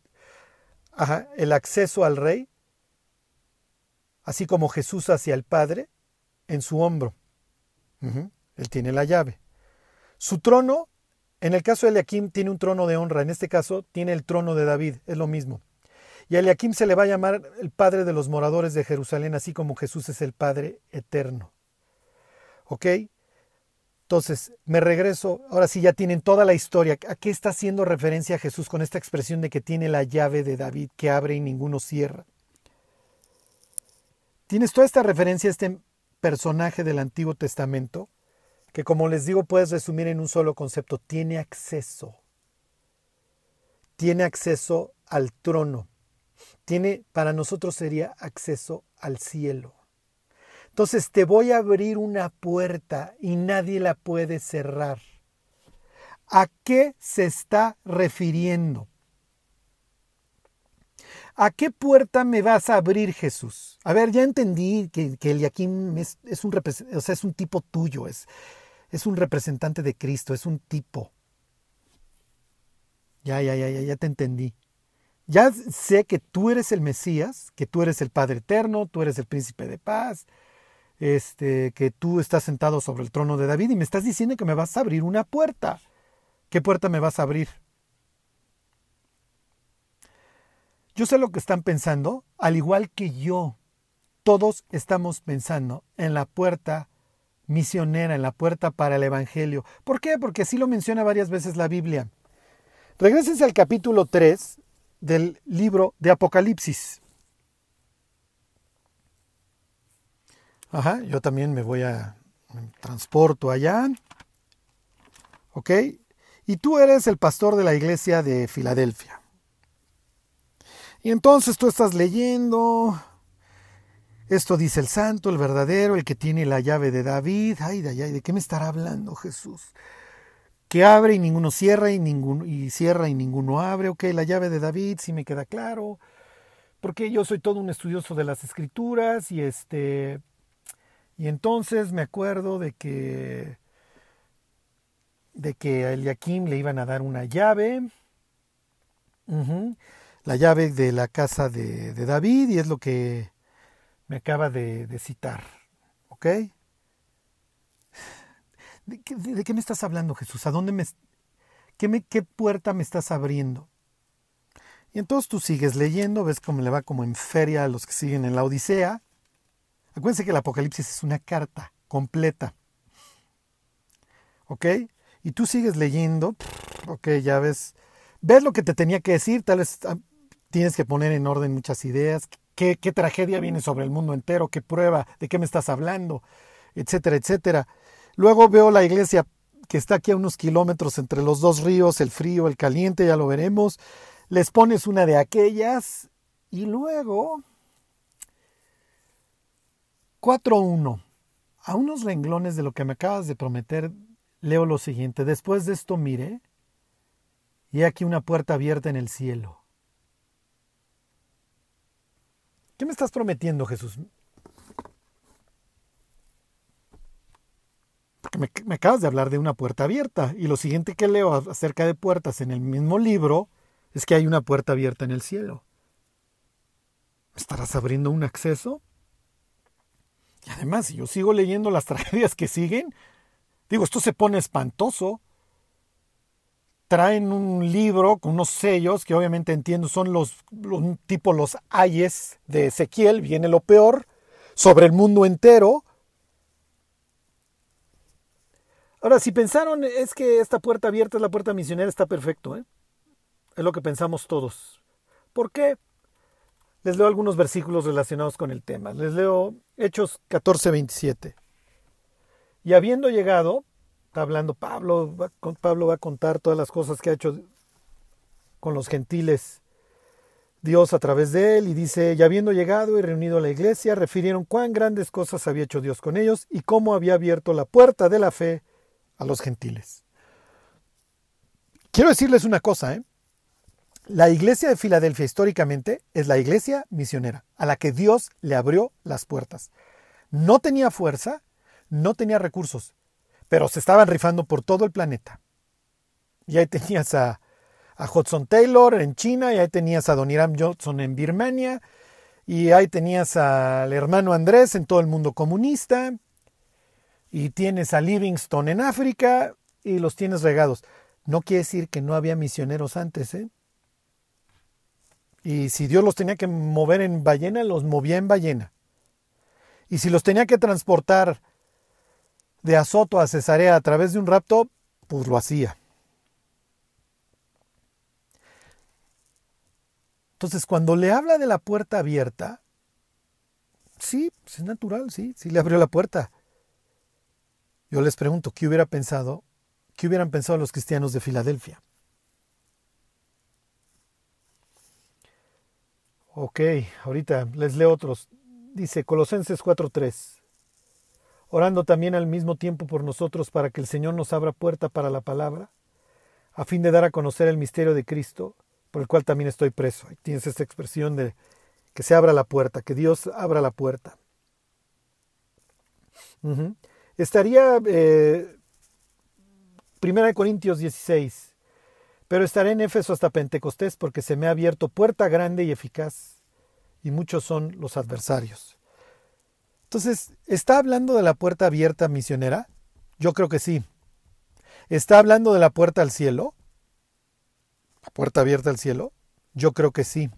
[SPEAKER 1] el acceso al rey, así como Jesús hacia el Padre en su hombro. Él tiene la llave. Su trono, en el caso de Eliakim, tiene un trono de honra. En este caso, tiene el trono de David. Es lo mismo. Y a Eliakim se le va a llamar el padre de los moradores de Jerusalén, así como Jesús es el Padre eterno. ¿Ok? Entonces, me regreso, ahora sí ya tienen toda la historia. ¿A qué está haciendo referencia Jesús con esta expresión de que tiene la llave de David que abre y ninguno cierra? Tienes toda esta referencia a este personaje del Antiguo Testamento, que como les digo puedes resumir en un solo concepto, tiene acceso. Tiene acceso al trono tiene para nosotros sería acceso al cielo. Entonces te voy a abrir una puerta y nadie la puede cerrar. ¿A qué se está refiriendo? ¿A qué puerta me vas a abrir, Jesús? A ver, ya entendí que, que Eliakim es, un, o sea, es un tipo tuyo, es, es un representante de Cristo, es un tipo. Ya, ya, ya, ya, ya te entendí. Ya sé que tú eres el Mesías, que tú eres el Padre Eterno, tú eres el Príncipe de Paz, este, que tú estás sentado sobre el trono de David y me estás diciendo que me vas a abrir una puerta. ¿Qué puerta me vas a abrir? Yo sé lo que están pensando, al igual que yo. Todos estamos pensando en la puerta misionera, en la puerta para el Evangelio. ¿Por qué? Porque así lo menciona varias veces la Biblia. Regrésense al capítulo 3 del libro de Apocalipsis. Ajá, yo también me voy a transporto allá. ¿Ok? Y tú eres el pastor de la iglesia de Filadelfia. Y entonces tú estás leyendo, Esto dice el santo, el verdadero, el que tiene la llave de David. Ay, ay, ay, ¿de qué me estará hablando Jesús? Que abre y ninguno cierra y, ninguno, y cierra y ninguno abre. Ok, la llave de David, sí me queda claro. Porque yo soy todo un estudioso de las escrituras y este... Y entonces me acuerdo de que de que a Eliakim le iban a dar una llave, la llave de la casa de, David, y es lo que me acaba de, citar. ¿Ok? ¿De qué, me estás hablando, Jesús? ¿A dónde me... Qué, me, ¿Qué puerta me estás abriendo? Y entonces tú sigues leyendo, ves cómo le va como en feria a los que siguen en la Odisea. Acuérdense que el Apocalipsis es una carta completa. ¿Ok? y tú sigues leyendo, ok, ya ves, ves lo que te tenía que decir, tal vez ah, tienes que poner en orden muchas ideas, qué, qué tragedia viene sobre el mundo entero, qué prueba, de qué me estás hablando, etcétera, etcétera. Luego veo la iglesia que está aquí a unos kilómetros entre los dos ríos, el frío, el caliente, ya lo veremos. Les pones una de aquellas y luego 4.1. A unos renglones de lo que me acabas de prometer leo lo siguiente. Después de esto mire, y aquí una puerta abierta en el cielo. ¿Qué me estás prometiendo, Jesús? Porque me, me, acabas de hablar de una puerta abierta. Y lo siguiente que leo acerca de puertas en el mismo libro es que hay una puerta abierta en el cielo. ¿Me estarás abriendo un acceso? Y además, si yo sigo leyendo las tragedias que siguen, Digo, esto se pone espantoso. Traen un libro con unos sellos que obviamente entiendo son los, tipo los ayes de Ezequiel, viene lo peor, sobre el mundo entero. Ahora, si pensaron es que esta puerta abierta es la puerta misionera, está perfecto. ¿eh? Es lo que pensamos todos. ¿Por qué? Les leo algunos versículos relacionados con el tema. Les leo Hechos 14, 27. Y habiendo llegado, está hablando Pablo, va, Pablo va a contar todas las cosas que ha hecho con los gentiles Dios a través de él y dice, y habiendo llegado y reunido a la iglesia, refirieron cuán grandes cosas había hecho Dios con ellos y cómo había abierto la puerta de la fe a los gentiles. Quiero decirles una cosa, ¿eh? La iglesia de Filadelfia históricamente es la iglesia misionera, a la que Dios le abrió las puertas. No tenía fuerza, no tenía recursos, pero se estaban rifando por todo el planeta. Y ahí tenías a, Hudson Taylor en China, y ahí tenías a Don Iram Johnson en Birmania, y ahí tenías al hermano Andrés en todo el mundo comunista, y tienes a Livingston en África, y los tienes regados. No quiere decir que no había misioneros antes, ¿eh? Y si Dios los tenía que mover en ballena, los movía en ballena. Y si los tenía que transportar de Azoto a Cesarea a través de un rapto, pues lo hacía. Entonces, cuando le habla de la puerta abierta, sí, pues es natural, sí, sí le abrió la puerta. Yo les pregunto, ¿qué hubiera pensado? ¿Qué hubieran pensado los cristianos de Filadelfia? Ok, ahorita les leo otros. Dice Colosenses 4:3 orando también al mismo tiempo por nosotros para que el Señor nos abra puerta para la palabra, a fin de dar a conocer el misterio de Cristo, por el cual también estoy preso. Tienes esta expresión de que se abra la puerta, que Dios abra la puerta. Estaría eh, Primera de Corintios 16, pero estaré en Éfeso hasta Pentecostés porque se me ha abierto puerta grande y eficaz, y muchos son los adversarios. Entonces, ¿está hablando de la puerta abierta misionera? Yo creo que sí. ¿Está hablando de la puerta al cielo? ¿La puerta abierta al cielo? Yo creo que sí.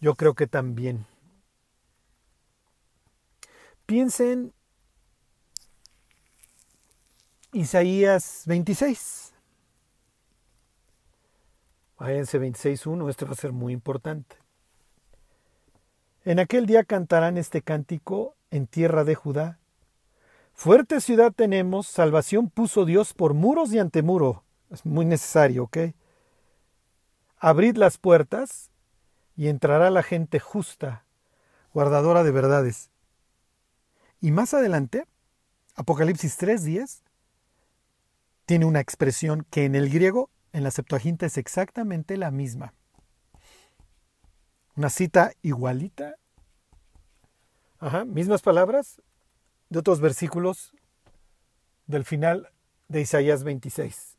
[SPEAKER 1] Yo creo que también. Piensen Isaías 26. Váyanse 26.1, esto va a ser muy importante. En aquel día cantarán este cántico en tierra de Judá. Fuerte ciudad tenemos, salvación puso Dios por muros y antemuro. Es muy necesario, ¿ok? Abrid las puertas y entrará la gente justa, guardadora de verdades. Y más adelante, Apocalipsis 3.10 tiene una expresión que en el griego, en la Septuaginta, es exactamente la misma. Una cita igualita. Ajá, mismas palabras de otros versículos del final de Isaías 26.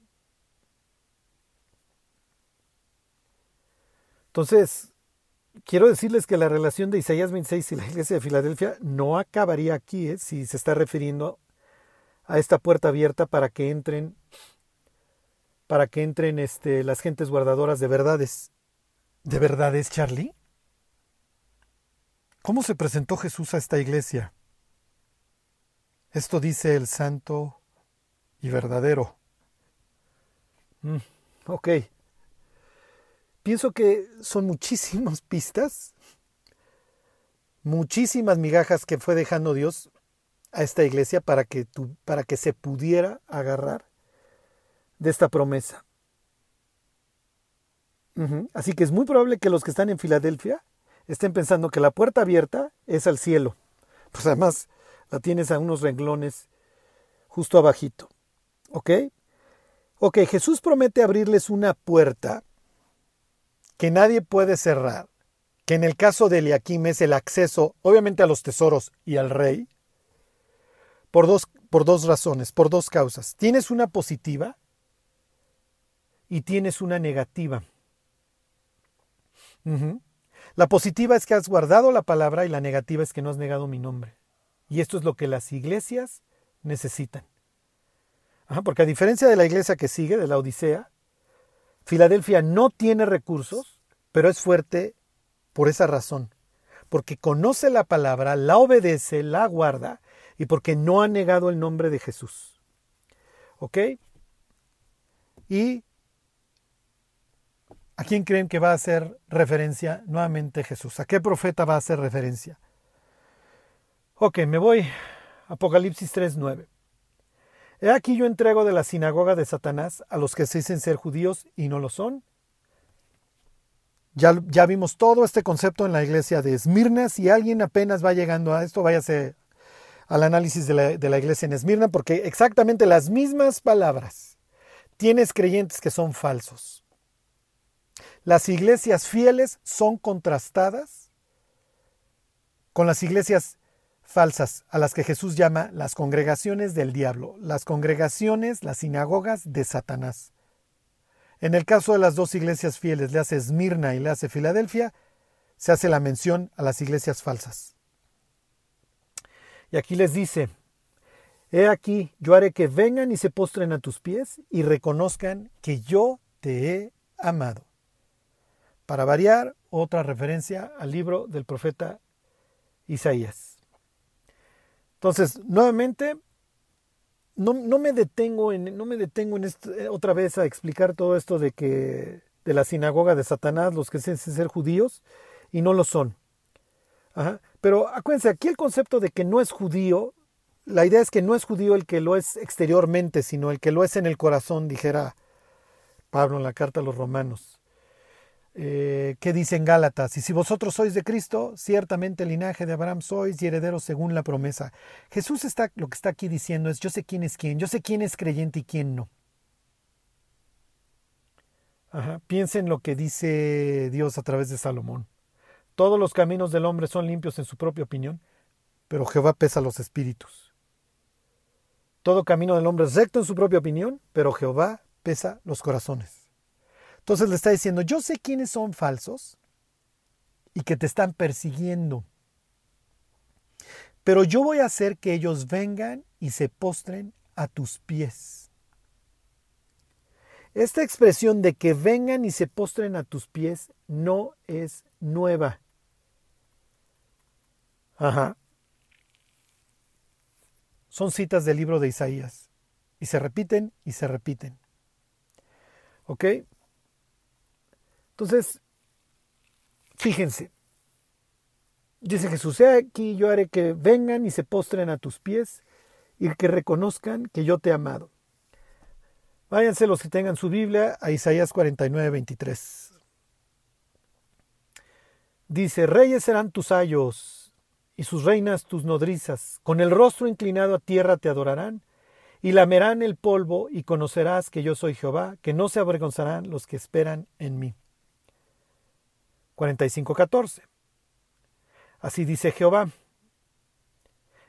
[SPEAKER 1] Entonces, quiero decirles que la relación de Isaías 26 y la iglesia de Filadelfia no acabaría aquí, ¿eh? si se está refiriendo a esta puerta abierta para que entren para que entren este, las gentes guardadoras de verdades. ¿De verdades, Charlie? ¿Cómo se presentó Jesús a esta iglesia? Esto dice el santo y verdadero. Mm, ok. Pienso que son muchísimas pistas, muchísimas migajas que fue dejando Dios a esta iglesia para que, tu, para que se pudiera agarrar de esta promesa. Así que es muy probable que los que están en Filadelfia estén pensando que la puerta abierta es al cielo. Pues además la tienes a unos renglones justo abajito. ¿Ok? Ok, Jesús promete abrirles una puerta que nadie puede cerrar, que en el caso de Eliakim es el acceso, obviamente, a los tesoros y al rey, por dos, por dos razones, por dos causas. Tienes una positiva y tienes una negativa. La positiva es que has guardado la palabra y la negativa es que no has negado mi nombre. Y esto es lo que las iglesias necesitan. porque a diferencia de la iglesia que sigue, de la Odisea, Filadelfia no tiene recursos, pero es fuerte por esa razón. Porque conoce la palabra, la obedece, la guarda y porque no ha negado el nombre de Jesús. ¿Ok? Y ¿a quién creen que va a hacer referencia nuevamente Jesús? ¿A qué profeta va a hacer referencia? Ok, me voy. Apocalipsis 3.9. He aquí yo entrego de la sinagoga de Satanás a los que se dicen ser judíos y no lo son. Ya, ya vimos todo este concepto en la iglesia de Esmirna. Si alguien apenas va llegando a esto, váyase al análisis de la, iglesia en Esmirna, porque exactamente las mismas palabras tienes creyentes que son falsos. Las iglesias fieles son contrastadas con las iglesias falsas, a las que Jesús llama las congregaciones del diablo, las congregaciones, las sinagogas de Satanás. En el caso de las dos iglesias fieles, le hace Esmirna y le hace Filadelfia, se hace la mención a las iglesias falsas. Y aquí les dice, He aquí, yo haré que vengan y se postren a tus pies y reconozcan que yo te he amado. Para variar, otra referencia al libro del profeta Isaías. Entonces, nuevamente, no, me detengo en, no me detengo en eh, otra vez a explicar todo esto de que de la sinagoga de Satanás, los que dicen ser judíos y no lo son. Pero acuérdense, aquí el concepto de que no es judío, la idea es que no es judío el que lo es exteriormente, sino el que lo es en el corazón, dijera Pablo en la carta a los romanos. Eh, ¿Qué dicen Gálatas? Y si vosotros sois de Cristo, ciertamente el linaje de Abraham sois y herederos según la promesa. Jesús está, lo que está aquí diciendo es, yo sé quién es quién, yo sé quién es creyente y quién no. Piensen lo que dice Dios a través de Salomón. Todos los caminos del hombre son limpios en su propia opinión, pero Jehová pesa los espíritus. Todo camino del hombre es recto en su propia opinión, pero Jehová pesa los corazones. Entonces le está diciendo, yo sé quiénes son falsos y que te están persiguiendo, pero yo voy a hacer que ellos vengan y se postren a tus pies. Esta expresión de que vengan y se postren a tus pies no es nueva. Ajá. Son citas del libro de Isaías. Y se repiten y se repiten. ¿Ok? Entonces, fíjense. Dice Jesús, sea aquí yo haré que vengan y se postren a tus pies y que reconozcan que yo te he amado. Váyanse los que tengan su Biblia a Isaías 49, 23. Dice, reyes serán tus ayos y sus reinas tus nodrizas. Con el rostro inclinado a tierra te adorarán y lamerán el polvo y conocerás que yo soy Jehová, que no se avergonzarán los que esperan en mí. 45.14. Así dice Jehová.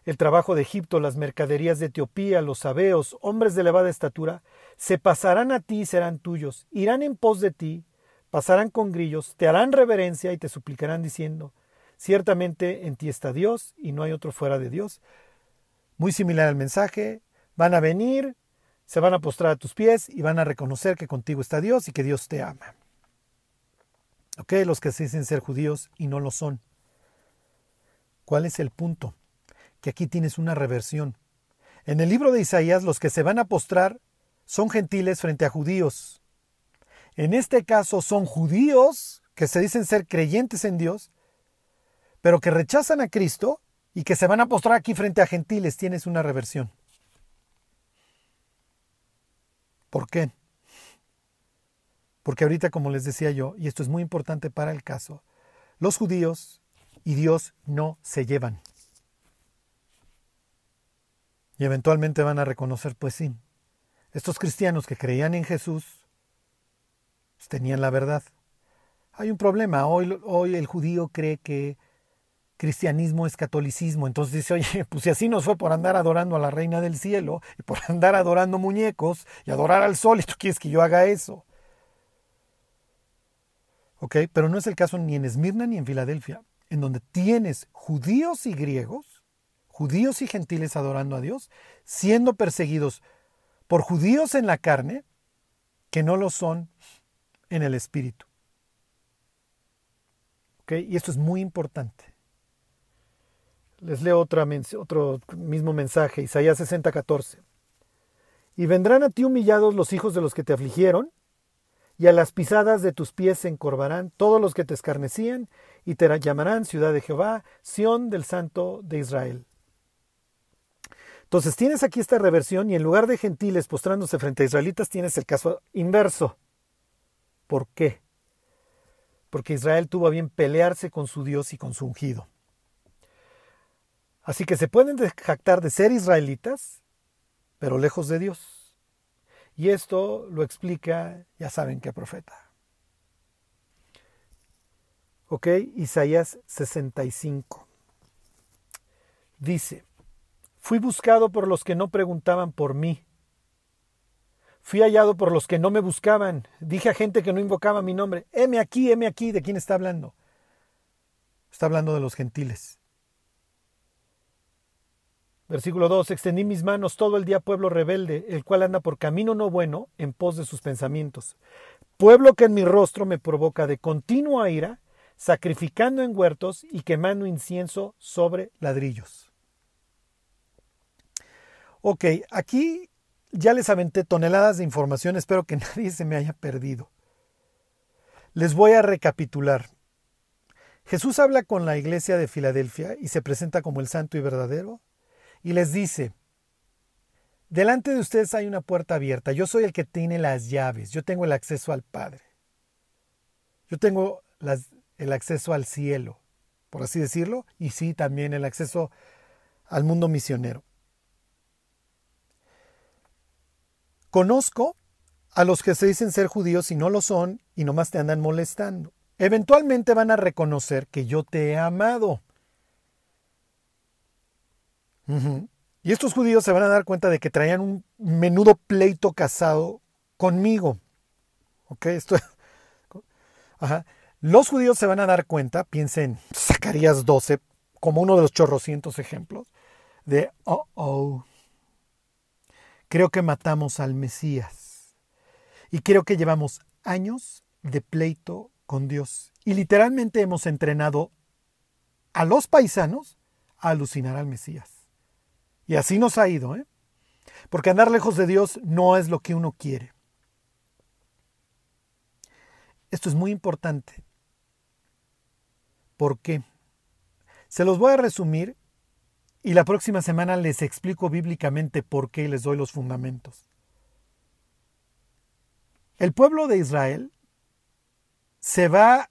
[SPEAKER 1] El trabajo de Egipto, las mercaderías de Etiopía, los sabeos, hombres de elevada estatura, se pasarán a ti y serán tuyos, irán en pos de ti, pasarán con grillos, te harán reverencia y te suplicarán diciendo, ciertamente en ti está Dios y no hay otro fuera de Dios. Muy similar al mensaje, van a venir, se van a postrar a tus pies y van a reconocer que contigo está Dios y que Dios te ama. ¿Ok? Los que se dicen ser judíos y no lo son. ¿Cuál es el punto? Que aquí tienes una reversión. En el libro de Isaías los que se van a postrar son gentiles frente a judíos. En este caso son judíos que se dicen ser creyentes en Dios, pero que rechazan a Cristo y que se van a postrar aquí frente a gentiles. Tienes una reversión. ¿Por qué? Porque ahorita, como les decía yo, y esto es muy importante para el caso, los judíos y Dios no se llevan. Y eventualmente van a reconocer, pues sí, estos cristianos que creían en Jesús pues, tenían la verdad. Hay un problema, hoy, hoy el judío cree que cristianismo es catolicismo. Entonces dice, oye, pues si así nos fue por andar adorando a la reina del cielo y por andar adorando muñecos y adorar al sol, y tú quieres que yo haga eso. ¿Ok? Pero no es el caso ni en Esmirna ni en Filadelfia, en donde tienes judíos y griegos, judíos y gentiles adorando a Dios, siendo perseguidos por judíos en la carne, que no lo son en el espíritu. ¿Ok? Y esto es muy importante. Les leo otro mismo mensaje, Isaías 60, 14. Y vendrán a ti humillados los hijos de los que te afligieron, y a las pisadas de tus pies se encorvarán todos los que te escarnecían, y te llamarán ciudad de Jehová, Sión del Santo de Israel. Entonces tienes aquí esta reversión y en lugar de gentiles postrándose frente a israelitas tienes el caso inverso. ¿Por qué? Porque Israel tuvo a bien pelearse con su Dios y con su ungido. Así que se pueden jactar de ser israelitas, pero lejos de Dios. Y esto lo explica, ya saben qué profeta. Ok, Isaías 65. Dice, fui buscado por los que no preguntaban por mí. Fui hallado por los que no me buscaban. Dije a gente que no invocaba mi nombre, heme aquí, heme aquí, ¿de quién está hablando? Está hablando de los gentiles. Versículo 2. Extendí mis manos todo el día pueblo rebelde, el cual anda por camino no bueno en pos de sus pensamientos. Pueblo que en mi rostro me provoca de continua ira, sacrificando en huertos y quemando incienso sobre ladrillos. Ok, aquí ya les aventé toneladas de información, espero que nadie se me haya perdido. Les voy a recapitular. Jesús habla con la iglesia de Filadelfia y se presenta como el santo y verdadero, y les dice, delante de ustedes hay una puerta abierta, yo soy el que tiene las llaves, yo tengo el acceso al Padre, yo tengo el acceso al cielo, por así decirlo, y sí también el acceso al mundo misionero. Conozco a los que se dicen ser judíos y no lo son y nomás te andan molestando. Eventualmente van a reconocer que yo te he amado. Y estos judíos se van a dar cuenta de que traían un menudo pleito casado conmigo. ¿Ok? Esto... Los judíos se van a dar cuenta, piensen Zacarías 12 como uno de los chorrocientos ejemplos, de, oh, oh, creo que matamos al Mesías. Y creo que llevamos años de pleito con Dios. Y literalmente hemos entrenado a los paisanos a alucinar al Mesías. Y así nos ha ido, ¿eh? Porque andar lejos de Dios no es lo que uno quiere. Esto es muy importante. ¿Por qué? Se los voy a resumir y la próxima semana les explico bíblicamente por qué y les doy los fundamentos. El pueblo de Israel se va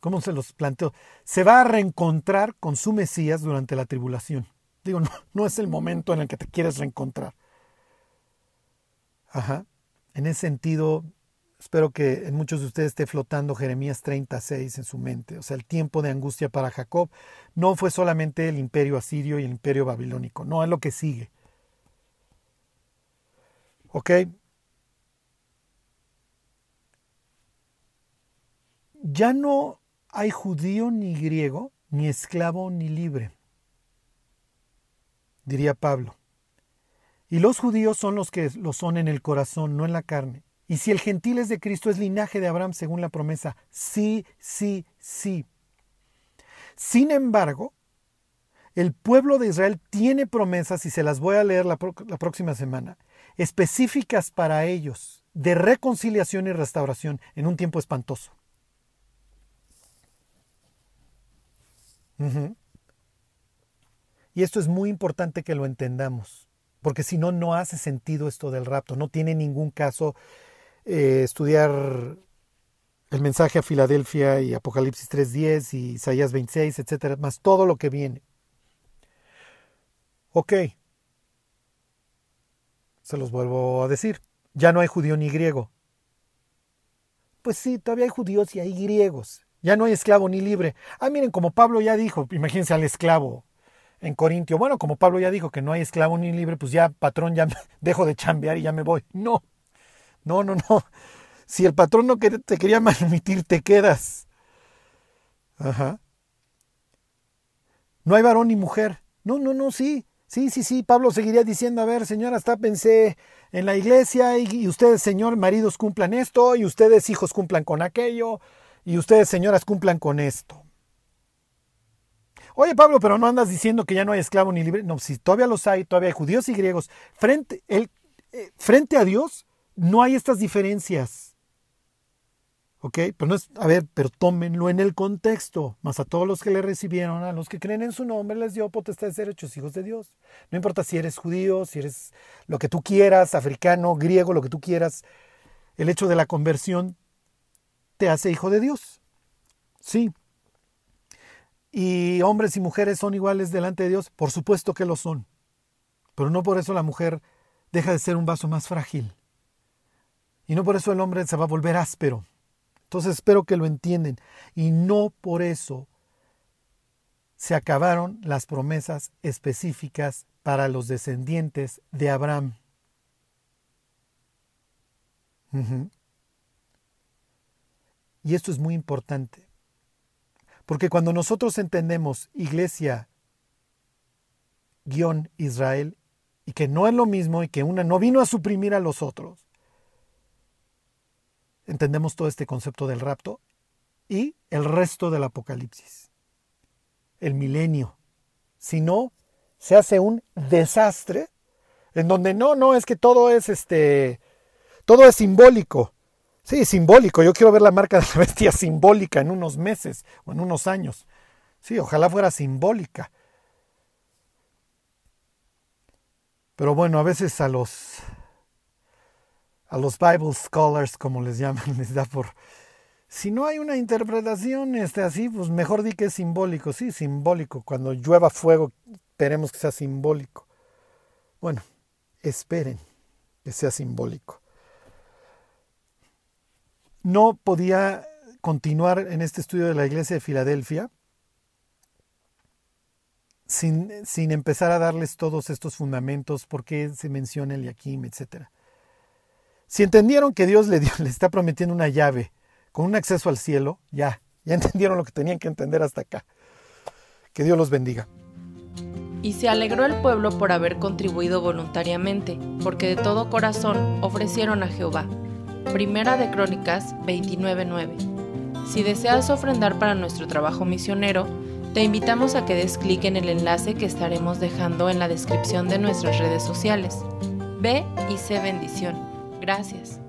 [SPEAKER 1] ¿Cómo se los planteo? Se va a reencontrar con su Mesías durante la tribulación. Digo, no, es el momento en el que te quieres reencontrar. Ajá. En ese sentido, espero que en muchos de ustedes esté flotando Jeremías 36 en su mente. O sea, el tiempo de angustia para Jacob no fue solamente el imperio asirio y el imperio babilónico, no, es lo que sigue. ¿Ok? Ya no hay judío ni griego, ni esclavo ni libre, diría Pablo. Y los judíos son los que lo son en el corazón, no en la carne. Y si el gentil es de Cristo, es linaje de Abraham según la promesa. Sí, sí, sí. Sin embargo, el pueblo de Israel tiene promesas, y se las voy a leer la, próxima semana, específicas para ellos, de reconciliación y restauración en un tiempo espantoso. Y esto es muy importante que lo entendamos, porque si no, no hace sentido esto del rapto. No tiene ningún caso eh, estudiar el mensaje a Filadelfia y Apocalipsis 3.10 y Isaías 26, etcétera, más todo lo que viene. Ok, se los vuelvo a decir, ya no hay judío ni griego. Pues sí, todavía hay judíos y hay griegos. Ya no hay esclavo ni libre. Ah, miren, como Pablo ya dijo, imagínense al esclavo en Corintio. Bueno, como Pablo ya dijo que no hay esclavo ni libre, pues ya, patrón, ya dejo de chambear y ya me voy. No, no, no, no. Si el patrón no te quería permitir, te quedas. Ajá. No hay varón ni mujer. No, no, no, sí. Sí, sí, sí. Pablo seguiría diciendo, a ver, señora, hasta pensé en la iglesia y, y ustedes, señor, maridos cumplan esto y ustedes, hijos, cumplan con aquello y ustedes, señoras, cumplan con esto. Oye, Pablo, pero no andas diciendo que ya no hay esclavo ni libre. No, si todavía los hay, todavía hay judíos y griegos. Frente, el, eh, frente a Dios no hay estas diferencias. ¿Ok? Pero no es, a ver, pero tómenlo en el contexto. Más a todos los que le recibieron, a los que creen en su nombre, les dio potestad de ser hechos hijos de Dios. No importa si eres judío, si eres lo que tú quieras, africano, griego, lo que tú quieras. El hecho de la conversión te hace hijo de Dios. Sí. ¿Y hombres y mujeres son iguales delante de Dios? Por supuesto que lo son. Pero no por eso la mujer deja de ser un vaso más frágil. Y no por eso el hombre se va a volver áspero. Entonces espero que lo entienden. Y no por eso se acabaron las promesas específicas para los descendientes de Abraham. Y esto es muy importante. Porque cuando nosotros entendemos iglesia guion Israel y que no es lo mismo y que una no vino a suprimir a los otros, entendemos todo este concepto del rapto y el resto del Apocalipsis, el milenio. Si no, se hace un desastre en donde no, no, es que todo es este, todo es simbólico. Sí, simbólico. Yo quiero ver la marca de la bestia simbólica en unos meses o en unos años. Sí, ojalá fuera simbólica. Pero bueno, a veces a los a los Bible scholars, como les llaman, les da por si no hay una interpretación este así, pues mejor di que es simbólico. Sí, simbólico. Cuando llueva fuego, esperemos que sea simbólico. Bueno, esperen que sea simbólico no podía continuar en este estudio de la iglesia de Filadelfia sin, sin empezar a darles todos estos fundamentos, por qué se menciona el Yaquim, etc. Si entendieron que Dios le, dio, le está prometiendo una llave con un acceso al cielo, ya, ya entendieron lo que tenían que entender hasta acá. Que Dios los bendiga.
[SPEAKER 2] Y se alegró el pueblo por haber contribuido voluntariamente, porque de todo corazón ofrecieron a Jehová Primera de Crónicas 29.9. Si deseas ofrendar para nuestro trabajo misionero, te invitamos a que des clic en el enlace que estaremos dejando en la descripción de nuestras redes sociales. Ve y sé bendición. Gracias.